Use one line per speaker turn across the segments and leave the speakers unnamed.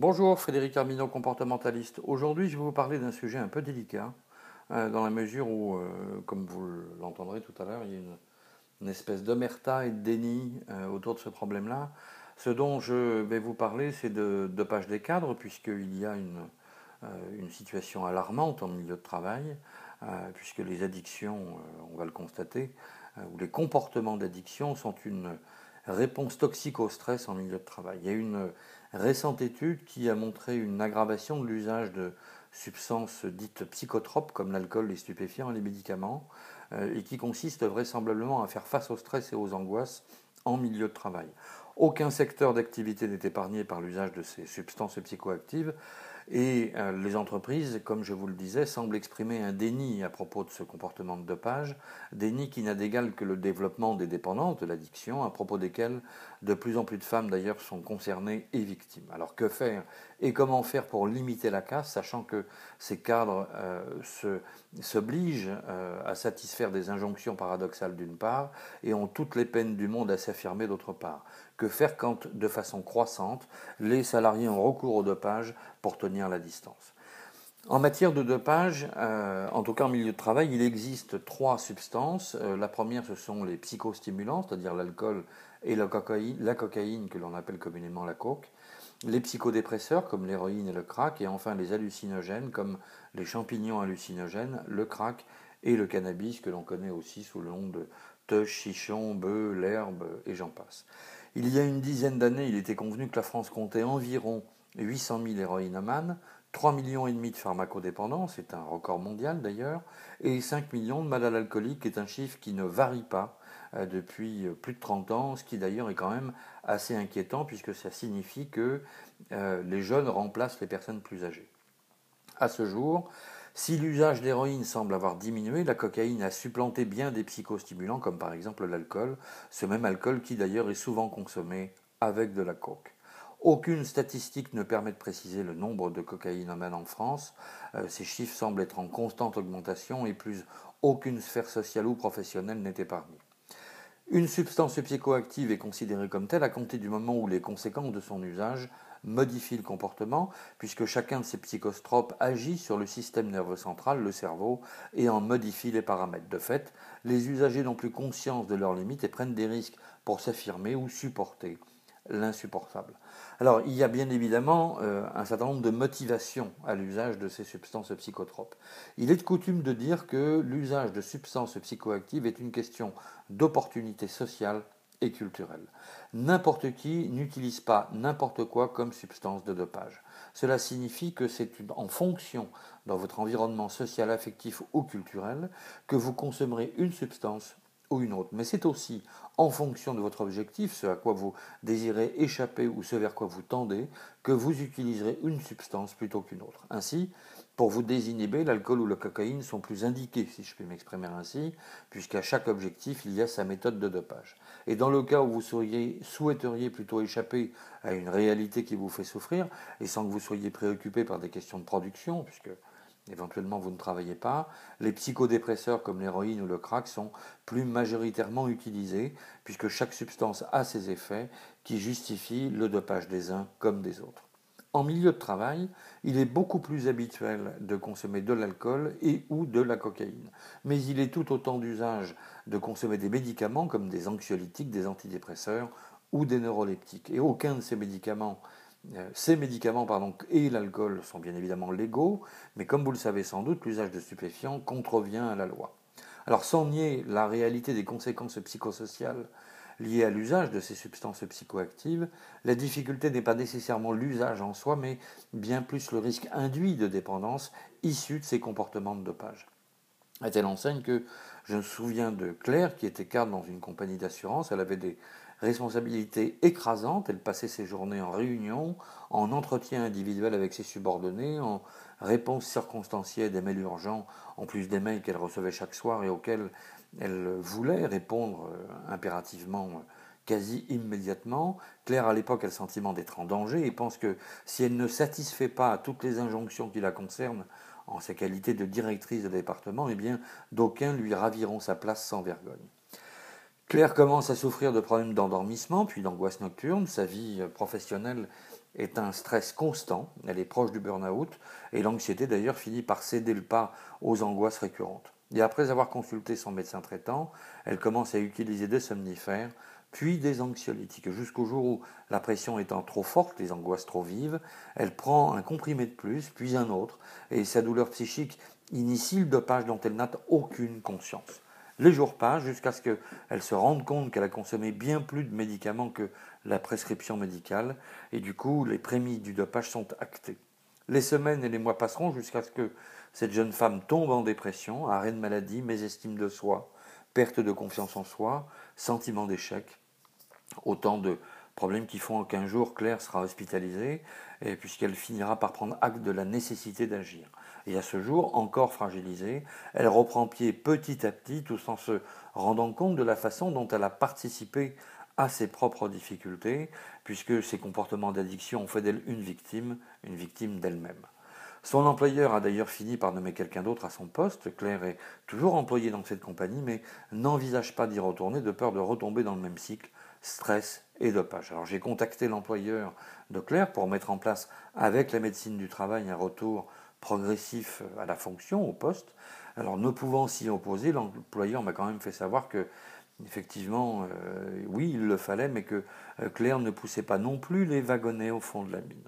Bonjour, Frédéric Armino, comportementaliste. Aujourd'hui, je vais vous parler d'un sujet un peu délicat, euh, dans la mesure où, euh, comme vous l'entendrez tout à l'heure, il y a une, espèce d'omerta et de déni euh, autour de ce problème-là. Ce dont je vais vous parler, c'est de dopage des cadres, puisqu'il y a une, situation alarmante en milieu de travail, puisque les addictions, on va le constater, ou les comportements d'addiction sont une réponse toxique au stress en milieu de travail. Il une récente étude qui a montré une aggravation de l'usage de substances dites psychotropes comme l'alcool, les stupéfiants les médicaments, euh, et qui consiste vraisemblablement à faire face au stress et aux angoisses en milieu de travail. Aucun secteur d'activité n'est épargné par l'usage de ces substances psychoactives, et euh, les entreprises, comme je vous le disais, semblent exprimer un déni à propos de ce comportement de dopage, déni qui n'a d'égal que le développement des dépendances de l'addiction, à propos desquelles de plus en plus de femmes d'ailleurs sont concernées et victimes. Alors que faire et comment faire pour limiter la casse, sachant que ces cadres euh, s'obligent euh, à satisfaire des injonctions paradoxales d'une part et ont toutes les peines du monde à s'affirmer d'autre part? Que faire quand, de façon croissante, les salariés ont recours au dopage pour tenir la distance? En matière de dopage, euh, en tout cas en milieu de travail, il existe trois substances. la première, ce sont les psychostimulants, c'est-à-dire l'alcool et la cocaïne, la cocaïne que l'on appelle communément la coke les psychodépresseurs comme l'héroïne et le crack, et enfin les hallucinogènes comme les champignons hallucinogènes, le crack et le cannabis que l'on connaît aussi sous le nom de teuche, chichon, bœuf, l'herbe et j'en passe. Il y a une dizaine d'années, il était convenu que la France comptait environ 800 000 héroïnomanes, 3 millions et demi de pharmacodépendants, c'est un record mondial d'ailleurs, et 5 millions de malades alcooliques, qui est un chiffre qui ne varie pas depuis euh, plus de 30 ans, ce qui d'ailleurs est quand même assez inquiétant puisque ça signifie que euh, les jeunes remplacent les personnes plus âgées. À ce jour, si l'usage d'héroïne semble avoir diminué, la cocaïne a supplanté bien des psychostimulants comme par exemple l'alcool, ce même alcool qui d'ailleurs est souvent consommé avec de la coke. Aucune statistique ne permet de préciser le nombre de cocaïnomènes en France. ces chiffres semblent être en constante augmentation et plus aucune sphère sociale ou professionnelle n'est épargnée. Une substance psychoactive est considérée comme telle à compter du moment où les conséquences de son usage modifient le comportement, puisque chacun de ces psychostropes agit sur le système nerveux central, le cerveau, et en modifie les paramètres. De fait, les usagers n'ont plus conscience de leurs limites et prennent des risques pour s'affirmer ou supporter l'insupportable. Alors, il y a bien évidemment euh, un certain nombre de motivations à l'usage de ces substances psychotropes. Il est de coutume de dire que l'usage de substances psychoactives est une question d'opportunité sociale et culturelle. N'importe qui n'utilise pas n'importe quoi comme substance de dopage. Cela signifie que c'est en fonction dans votre environnement social, affectif ou culturel que vous consommerez une substance ou une autre. Mais c'est aussi en fonction de votre objectif, ce à quoi vous désirez échapper ou ce vers quoi vous tendez, que vous utiliserez une substance plutôt qu'une autre. Ainsi, pour vous désinhiber, l'alcool ou la cocaïne sont plus indiqués, si je puis m'exprimer ainsi, puisqu'à chaque objectif, il y a sa méthode de dopage. Et dans le cas où vous souhaiteriez plutôt échapper à une réalité qui vous fait souffrir, et sans que vous soyez préoccupé par des questions de production, puisque éventuellement vous ne travaillez pas. Les psychodépresseurs comme l'héroïne ou le crack sont plus majoritairement utilisés puisque chaque substance a ses effets qui justifient le dopage des uns comme des autres. En milieu de travail, il est beaucoup plus habituel de consommer de l'alcool et ou de la cocaïne. Mais il est tout autant d'usage de consommer des médicaments comme des anxiolytiques, des antidépresseurs ou des neuroleptiques. Et aucun de ces médicaments ces médicaments pardon, et l'alcool sont bien évidemment légaux, mais comme vous le savez sans doute, l'usage de stupéfiants contrevient à la loi. Alors sans nier la réalité des conséquences psychosociales liées à l'usage de ces substances psychoactives, la difficulté n'est pas nécessairement l'usage en soi, mais bien plus le risque induit de dépendance issu de ces comportements de dopage. À telle enseigne que je me souviens de Claire qui était cadre dans une compagnie d'assurance, elle avait des responsabilité écrasante. Elle passait ses journées en réunion, en entretien individuel avec ses subordonnés, en réponse circonstancielle des mails urgents, en plus des mails qu'elle recevait chaque soir et auxquels elle voulait répondre euh, impérativement euh, quasi immédiatement. Claire, à l'époque, a le sentiment d'être en danger et pense que si elle ne satisfait pas à toutes les injonctions qui la concernent en sa qualité de directrice de département, eh bien, d'aucuns lui raviront sa place sans vergogne. Claire commence à souffrir de problèmes d'endormissement, puis d'angoisse nocturne. Sa vie professionnelle est un stress constant, elle est proche du burn-out, et l'anxiété d'ailleurs finit par céder le pas aux angoisses récurrentes. Et après avoir consulté son médecin traitant, elle commence à utiliser des somnifères, puis des anxiolytiques, jusqu'au jour où, la pression étant trop forte, les angoisses trop vives, elle prend un comprimé de plus, puis un autre, et sa douleur psychique initie le dopage dont elle n'a aucune conscience. Les jours passent jusqu'à ce qu'elle se rende compte qu'elle a consommé bien plus de médicaments que la prescription médicale, et du coup, les prémices du dopage sont actées. Les semaines et les mois passeront jusqu'à ce que cette jeune femme tombe en dépression, arrêt de maladie, mésestime de soi, perte de confiance en soi, sentiment d'échec. Autant de problèmes qui font qu'un jour Claire sera hospitalisée, puisqu'elle finira par prendre acte de la nécessité d'agir. Et à ce jour, encore fragilisée, elle reprend pied petit à petit, tout en se rendant compte de la façon dont elle a participé à ses propres difficultés, puisque ses comportements d'addiction ont fait d'elle une victime, une victime d'elle-même. Son employeur a d'ailleurs fini par nommer quelqu'un d'autre à son poste. Claire est toujours employée dans cette compagnie, mais n'envisage pas d'y retourner de peur de retomber dans le même cycle, stress et dopage. Alors j'ai contacté l'employeur de Claire pour mettre en place, avec la médecine du travail, un retour progressif à la fonction, au poste. Alors ne pouvant s'y opposer, l'employeur m'a quand même fait savoir que effectivement, euh, oui, il le fallait, mais que euh, Claire ne poussait pas non plus les wagonnets au fond de la mine.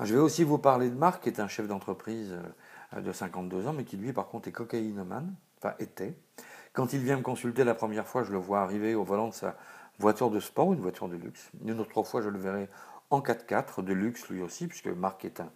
je vais aussi vous parler de Marc, qui est un chef d'entreprise euh, de 52 ans, mais qui lui, par contre, est cocaïnomane, enfin était. Quand il vient me consulter la première fois, je le vois arriver au volant de sa voiture de sport, une voiture de luxe. Une autre fois, je le verrai en 4x4, de luxe lui aussi, puisque Marc est un,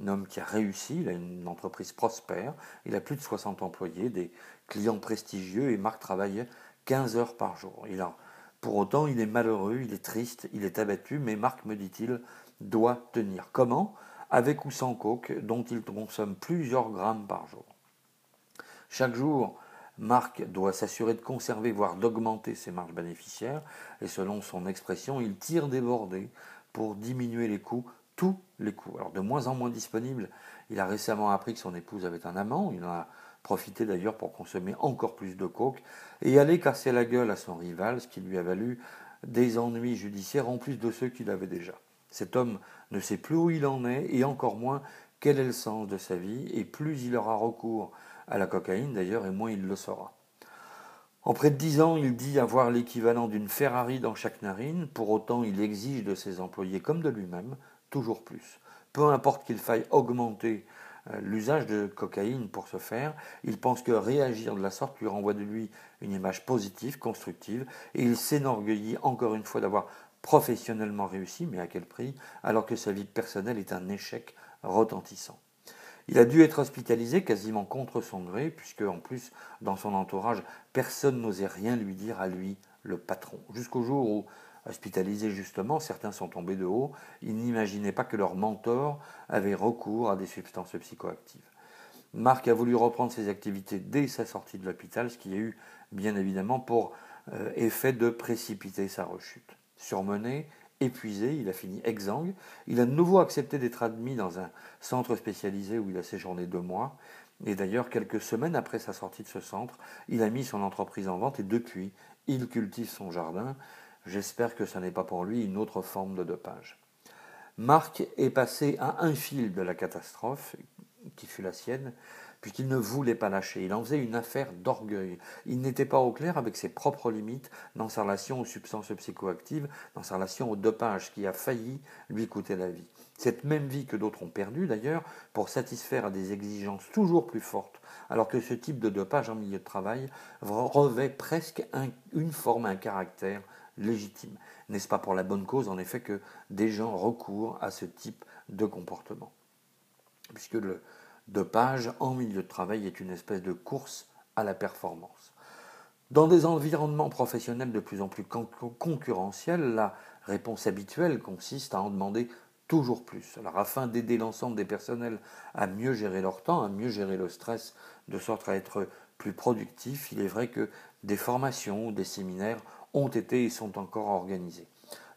un homme qui a réussi, il a une entreprise prospère, il a plus de 60 employés, des clients prestigieux et Marc travaille 15 heures par jour. Il a, pour autant, il est malheureux, il est triste, il est abattu, mais Marc, me dit-il, doit tenir. Comment? Avec ou sans coke, dont il consomme plusieurs grammes par jour. Chaque jour, Marc doit s'assurer de conserver, voire d'augmenter ses marges bénéficiaires, et selon son expression, il tire des bordées pour diminuer les coûts, tous les coûts. Alors de moins en moins disponible, il a récemment appris que son épouse avait un amant, il en a profiter d'ailleurs pour consommer encore plus de coke et aller casser la gueule à son rival, ce qui lui a valu des ennuis judiciaires en plus de ceux qu'il avait déjà. Cet homme ne sait plus où il en est et encore moins quel est le sens de sa vie et plus il aura recours à la cocaïne d'ailleurs et moins il le saura. En près de dix ans, il dit avoir l'équivalent d'une Ferrari dans chaque narine, pour autant il exige de ses employés comme de lui-même toujours plus. Peu importe qu'il faille augmenter euh, l'usage de cocaïne pour ce faire. Il pense que réagir de la sorte lui renvoie de lui une image positive, constructive, et il s'énorgueillit encore une fois d'avoir professionnellement réussi, mais à quel prix, alors que sa vie personnelle est un échec retentissant. Il a dû être hospitalisé quasiment contre son gré, puisque en plus, dans son entourage, personne n'osait rien lui dire à lui, le patron. Jusqu'au jour où Hospitalisés justement, certains sont tombés de haut, ils n'imaginaient pas que leur mentor avait recours à des substances psychoactives. Marc a voulu reprendre ses activités dès sa sortie de l'hôpital, ce qui a eu bien évidemment pour euh, effet de précipiter sa rechute. Surmené, épuisé, il a fini exsangue, il a de nouveau accepté d'être admis dans un centre spécialisé où il a séjourné deux mois, et d'ailleurs quelques semaines après sa sortie de ce centre, il a mis son entreprise en vente et depuis, il cultive son jardin, J'espère que ce n'est pas pour lui une autre forme de dopage. Marc est passé à un fil de la catastrophe, qui fut la sienne, puisqu'il ne voulait pas lâcher. Il en faisait une affaire d'orgueil. Il n'était pas au clair avec ses propres limites dans sa relation aux substances psychoactives, dans sa relation au dopage, qui a failli lui coûter la vie. Cette même vie que d'autres ont perdue d'ailleurs, pour satisfaire à des exigences toujours plus fortes, alors que ce type de dopage en milieu de travail revêt presque une forme, un caractère légitime. N'est-ce pas pour la bonne cause, en effet, que des gens recourent à ce type de comportement? Puisque le dopage en milieu de travail est une espèce de course à la performance. Dans des environnements professionnels de plus en plus concurrentiels, la réponse habituelle consiste à en demander toujours plus. Alors afin d'aider l'ensemble des personnels à mieux gérer leur temps, à mieux gérer le stress, de sorte à être plus productifs, il est vrai que des formations ou des séminaires ont été et sont encore organisés.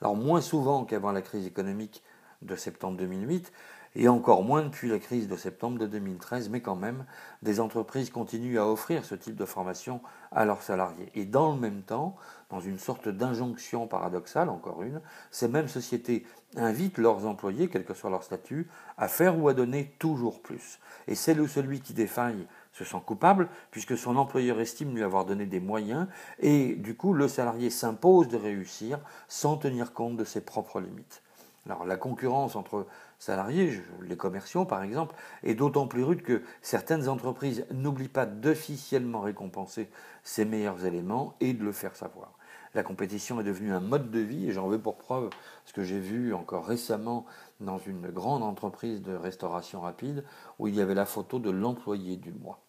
Alors moins souvent qu'avant la crise économique de septembre 2008 et encore moins depuis la crise de septembre de 2013, mais quand même, des entreprises continuent à offrir ce type de formation à leurs salariés. Et dans le même temps, dans une sorte d'injonction paradoxale, encore une, ces mêmes sociétés invitent leurs employés, quel que soit leur statut, à faire ou à donner toujours plus. Et celle ou celui qui défaille se sent coupable, puisque son employeur estime lui avoir donné des moyens, et du coup le salarié s'impose de réussir sans tenir compte de ses propres limites. Alors la concurrence entre salariés, les commerciaux par exemple, est d'autant plus rude que certaines entreprises n'oublient pas d'officiellement récompenser ses meilleurs éléments et de le faire savoir. La compétition est devenue un mode de vie et j'en veux pour preuve ce que j'ai vu encore récemment dans une grande entreprise de restauration rapide où il y avait la photo de l'employé du mois.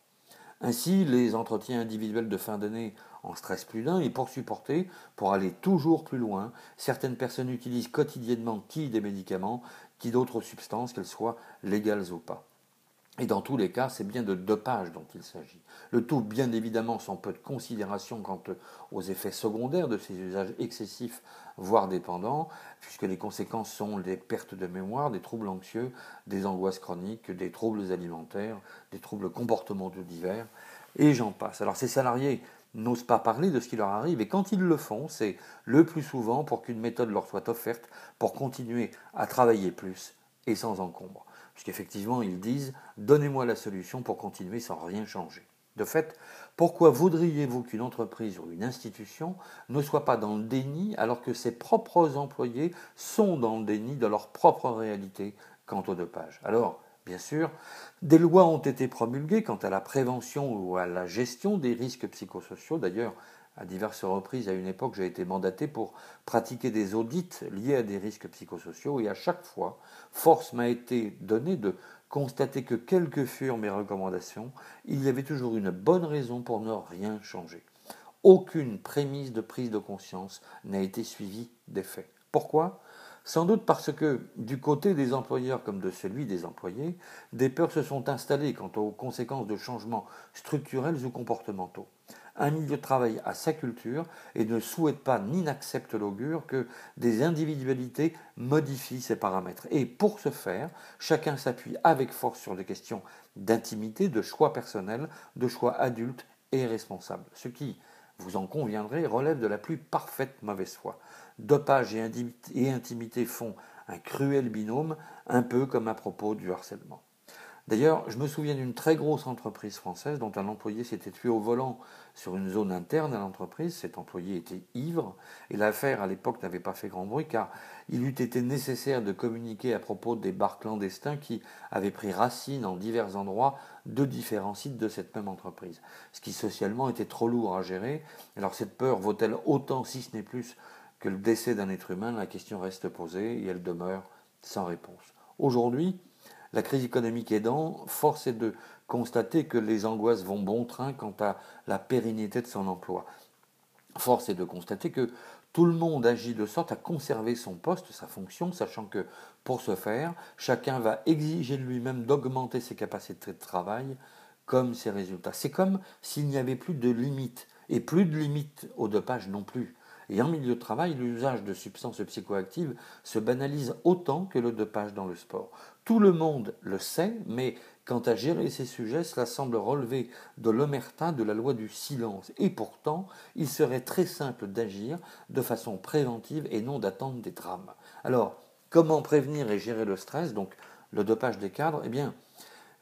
Ainsi, les entretiens individuels de fin d'année en stress plus d'un et pour supporter, pour aller toujours plus loin, certaines personnes utilisent quotidiennement qui des médicaments, qui d'autres substances, qu'elles soient légales ou pas? Et dans tous les cas, c'est bien de dopage dont il s'agit. Le tout, bien évidemment, sans peu de considération quant aux effets secondaires de ces usages excessifs, voire dépendants, puisque les conséquences sont des pertes de mémoire, des troubles anxieux, des angoisses chroniques, des troubles alimentaires, des troubles comportementaux divers, et j'en passe. Alors ces salariés n'osent pas parler de ce qui leur arrive, et quand ils le font, c'est le plus souvent pour qu'une méthode leur soit offerte pour continuer à travailler plus et sans encombre puisqu'effectivement ils disent Donnez-moi la solution pour continuer sans rien changer. De fait, pourquoi voudriez-vous qu'une entreprise ou une institution ne soit pas dans le déni alors que ses propres employés sont dans le déni de leur propre réalité quant au dopage? Alors, bien sûr, des lois ont été promulguées quant à la prévention ou à la gestion des risques psychosociaux. D'ailleurs, à diverses reprises, à une époque, j'ai été mandaté pour pratiquer des audits liés à des risques psychosociaux et à chaque fois, force m'a été donnée de constater que quelles que furent mes recommandations, il y avait toujours une bonne raison pour ne rien changer. Aucune prémisse de prise de conscience n'a été suivie d'effet. Pourquoi? Sans doute parce que, du côté des employeurs comme de celui des employés, des peurs se sont installées quant aux conséquences de changements structurels ou comportementaux un milieu de travail à sa culture et ne souhaite pas ni n'accepte l'augure que des individualités modifient ces paramètres. Et pour ce faire, chacun s'appuie avec force sur des questions d'intimité, de choix personnel, de choix adultes et responsables. Ce qui, vous en conviendrez, relève de la plus parfaite mauvaise foi. Dopage et intimité font un cruel binôme, un peu comme à propos du harcèlement. D'ailleurs, je me souviens d'une très grosse entreprise française dont un employé s'était tué au volant sur une zone interne à l'entreprise. Cet employé était ivre et l'affaire à l'époque n'avait pas fait grand bruit car il eût été nécessaire de communiquer à propos des bars clandestins qui avaient pris racine en divers endroits de différents sites de cette même entreprise. Ce qui socialement était trop lourd à gérer. Alors cette peur vaut-elle autant, si ce n'est plus, que le décès d'un être humain? La question reste posée et elle demeure sans réponse. Aujourd'hui, la crise économique aidant, force est de constater que les angoisses vont bon train quant à la pérennité de son emploi. Force est de constater que tout le monde agit de sorte à conserver son poste, sa fonction, sachant que pour ce faire, chacun va exiger de lui-même d'augmenter ses capacités de travail comme ses résultats. C'est comme s'il n'y avait plus de limites, et plus de limites au dopage non plus. Et en milieu de travail, l'usage de substances psychoactives se banalise autant que le dopage dans le sport. Tout le monde le sait, mais quant à gérer ces sujets, cela semble relever de l'omerta de la loi du silence. Et pourtant, il serait très simple d'agir de façon préventive et non d'attendre des drames. Alors, comment prévenir et gérer le stress, donc le dopage des cadres Eh bien,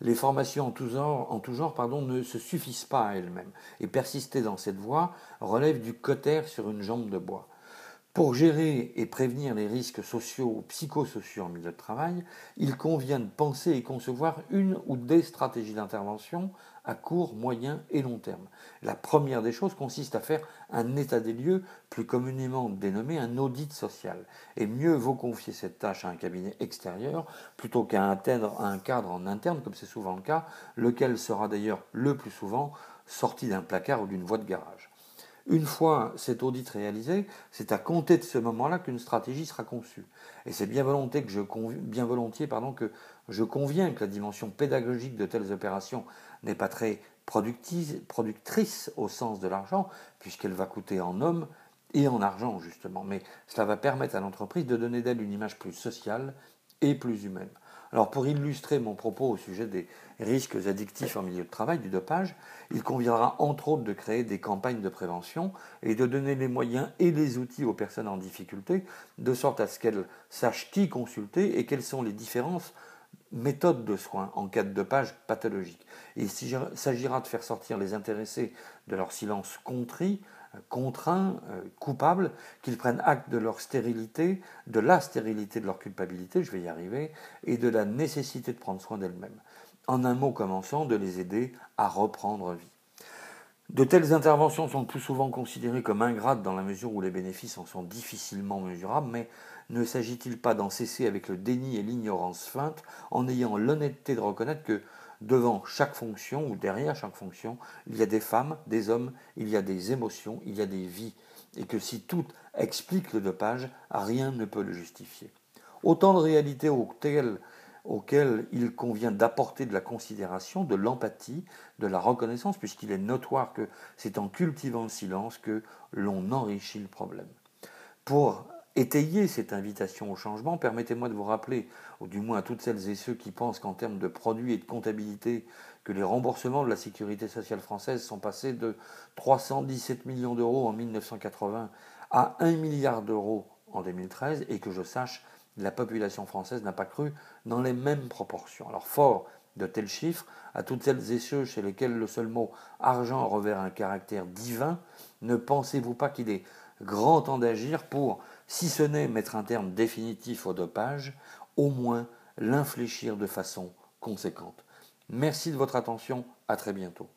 les formations en tout genre, pardon, ne se suffisent pas à elles-mêmes. Et persister dans cette voie relève du cotère sur une jambe de bois. Pour gérer et prévenir les risques sociaux ou psychosociaux en milieu de travail, il convient de penser et concevoir une ou des stratégies d'intervention à court, moyen et long terme. La première des choses consiste à faire un état des lieux, plus communément dénommé un audit social. Et mieux vaut confier cette tâche à un cabinet extérieur plutôt qu'à un cadre en interne, comme c'est souvent le cas, lequel sera d'ailleurs le plus souvent sorti d'un placard ou d'une voie de garage. Une fois cet audit réalisé, c'est à compter de ce moment-là qu'une stratégie sera conçue. Et c'est bien, volontiers que je, pardon, que je conviens que la dimension pédagogique de telles opérations n'est pas très productrice au sens de l'argent, puisqu'elle va coûter en hommes et en argent, justement. Mais cela va permettre à l'entreprise de donner d'elle une image plus sociale et plus humaine. Alors pour illustrer mon propos au sujet des risques addictifs en milieu de travail du dopage, il conviendra entre autres de créer des campagnes de prévention et de donner les moyens et les outils aux personnes en difficulté, de sorte à ce qu'elles sachent qui consulter et quelles sont les différences méthodes de soins en cas de dopage pathologique. il s'agira de faire sortir les intéressés de leur silence contrit contraints, euh, coupables, qu'ils prennent acte de leur stérilité, de la stérilité de leur culpabilité, je vais y arriver, et de la nécessité de prendre soin d'elles-mêmes. En un mot commençant, de les aider à reprendre vie. De telles interventions sont plus souvent considérées comme ingrates dans la mesure où les bénéfices en sont difficilement mesurables, mais ne s'agit-il pas d'en cesser avec le déni et l'ignorance feinte en ayant l'honnêteté de reconnaître que devant chaque fonction ou derrière chaque fonction, il y a des femmes, des hommes, il y a des émotions, il y a des vies, et que si tout explique le dopage, rien ne peut le justifier. Autant de réalités auxquelles, auxquelles il convient d'apporter de la considération, de l'empathie, de la reconnaissance, puisqu'il est notoire que c'est en cultivant le silence que l'on enrichit le problème. Pour étayer cette invitation au changement, permettez-moi de vous rappeler, ou du moins à toutes celles et ceux qui pensent qu'en termes de produits et de comptabilité, que les remboursements de la sécurité sociale française sont passés de 317 millions d'euros en 1980 à 1 milliard d'euros en 2013, et que je sache, la population française n'a pas cru dans les mêmes proportions. Alors fort de tels chiffres, à toutes celles et ceux chez lesquels le seul mot argent revêt un caractère divin, ne pensez-vous pas qu'il est grand temps d'agir pour si ce n'est mettre un terme définitif au dopage, au moins l'infléchir de façon conséquente. Merci de votre attention, à très bientôt.